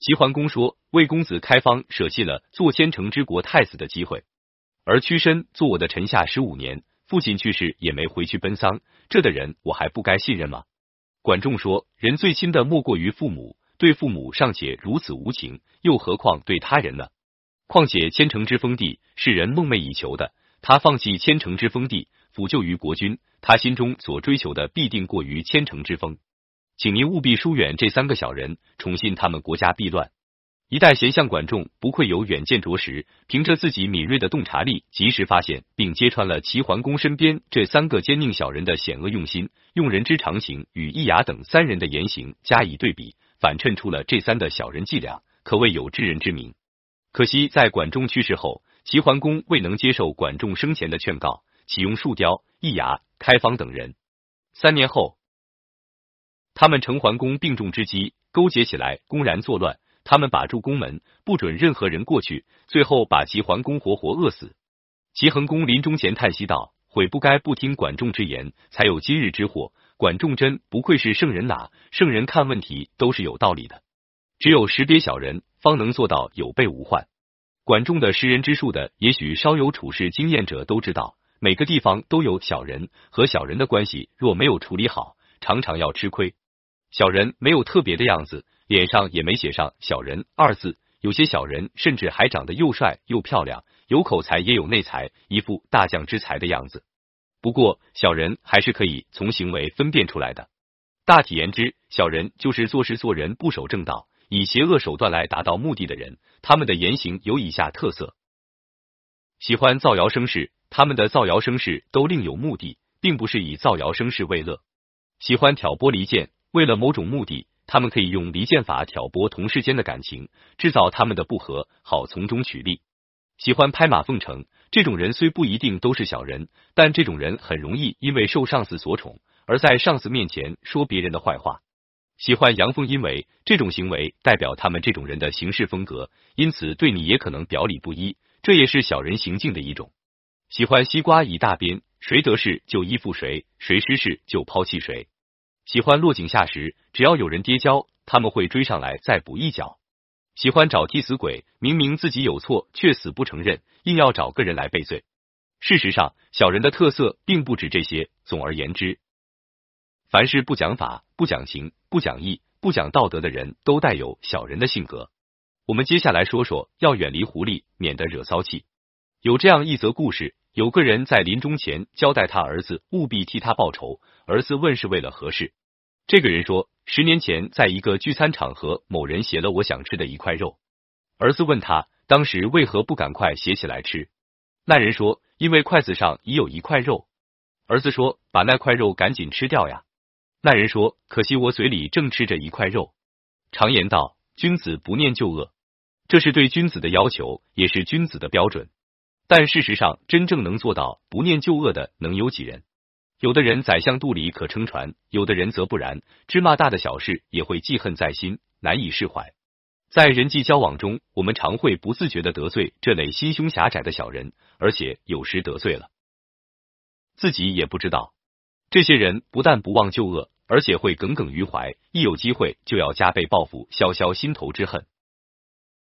齐桓公说，魏公子开方舍弃了做千乘之国太子的机会，而屈身做我的臣下十五年，父亲去世也没回去奔丧，这的人我还不该信任吗？管仲说，人最亲的莫过于父母，对父母尚且如此无情，又何况对他人呢？况且千乘之封地是人梦寐以求的，他放弃千乘之封地，辅救于国君，他心中所追求的必定过于千乘之封。请您务必疏远这三个小人，宠信他们，国家必乱。一代贤相管仲不愧有远见卓识，凭着自己敏锐的洞察力，及时发现并揭穿了齐桓公身边这三个奸佞小人的险恶用心，用人之常情与易牙等三人的言行加以对比，反衬出了这三的小人伎俩，可谓有知人之明。可惜在管仲去世后，齐桓公未能接受管仲生前的劝告，启用树雕、易牙、开方等人。三年后。他们乘桓公病重之机，勾结起来，公然作乱。他们把住宫门，不准任何人过去，最后把齐桓公活活饿死。齐桓公临终前叹息道：“悔不该不听管仲之言，才有今日之祸。管仲真不愧是圣人呐！圣人看问题都是有道理的，只有识别小人，方能做到有备无患。管仲的识人之术的，也许稍有处事经验者都知道，每个地方都有小人，和小人的关系若没有处理好，常常要吃亏。”小人没有特别的样子，脸上也没写上“小人”二字。有些小人甚至还长得又帅又漂亮，有口才也有内才，一副大将之才的样子。不过，小人还是可以从行为分辨出来的。大体言之，小人就是做事做人不守正道，以邪恶手段来达到目的的人。他们的言行有以下特色：喜欢造谣生事，他们的造谣生事都另有目的，并不是以造谣生事为乐。喜欢挑拨离间。为了某种目的，他们可以用离间法挑拨同事间的感情，制造他们的不和，好从中取利。喜欢拍马奉承，这种人虽不一定都是小人，但这种人很容易因为受上司所宠，而在上司面前说别人的坏话。喜欢阳奉阴违，这种行为代表他们这种人的行事风格，因此对你也可能表里不一，这也是小人行径的一种。喜欢西瓜以大边，谁得势就依附谁，谁失势就抛弃谁。喜欢落井下石，只要有人跌跤，他们会追上来再补一脚。喜欢找替死鬼，明明自己有错却死不承认，硬要找个人来背罪。事实上，小人的特色并不止这些。总而言之，凡是不讲法、不讲情、不讲义、不讲道德的人，都带有小人的性格。我们接下来说说要远离狐狸，免得惹骚气。有这样一则故事。有个人在临终前交代他儿子务必替他报仇，儿子问是为了何事？这个人说，十年前在一个聚餐场合，某人携了我想吃的一块肉。儿子问他当时为何不赶快携起来吃？那人说，因为筷子上已有一块肉。儿子说，把那块肉赶紧吃掉呀。那人说，可惜我嘴里正吃着一块肉。常言道，君子不念旧恶，这是对君子的要求，也是君子的标准。但事实上，真正能做到不念旧恶的，能有几人？有的人宰相肚里可撑船，有的人则不然。芝麻大的小事也会记恨在心，难以释怀。在人际交往中，我们常会不自觉的得罪这类心胸狭窄的小人，而且有时得罪了自己也不知道。这些人不但不忘旧恶，而且会耿耿于怀，一有机会就要加倍报复，消消心头之恨。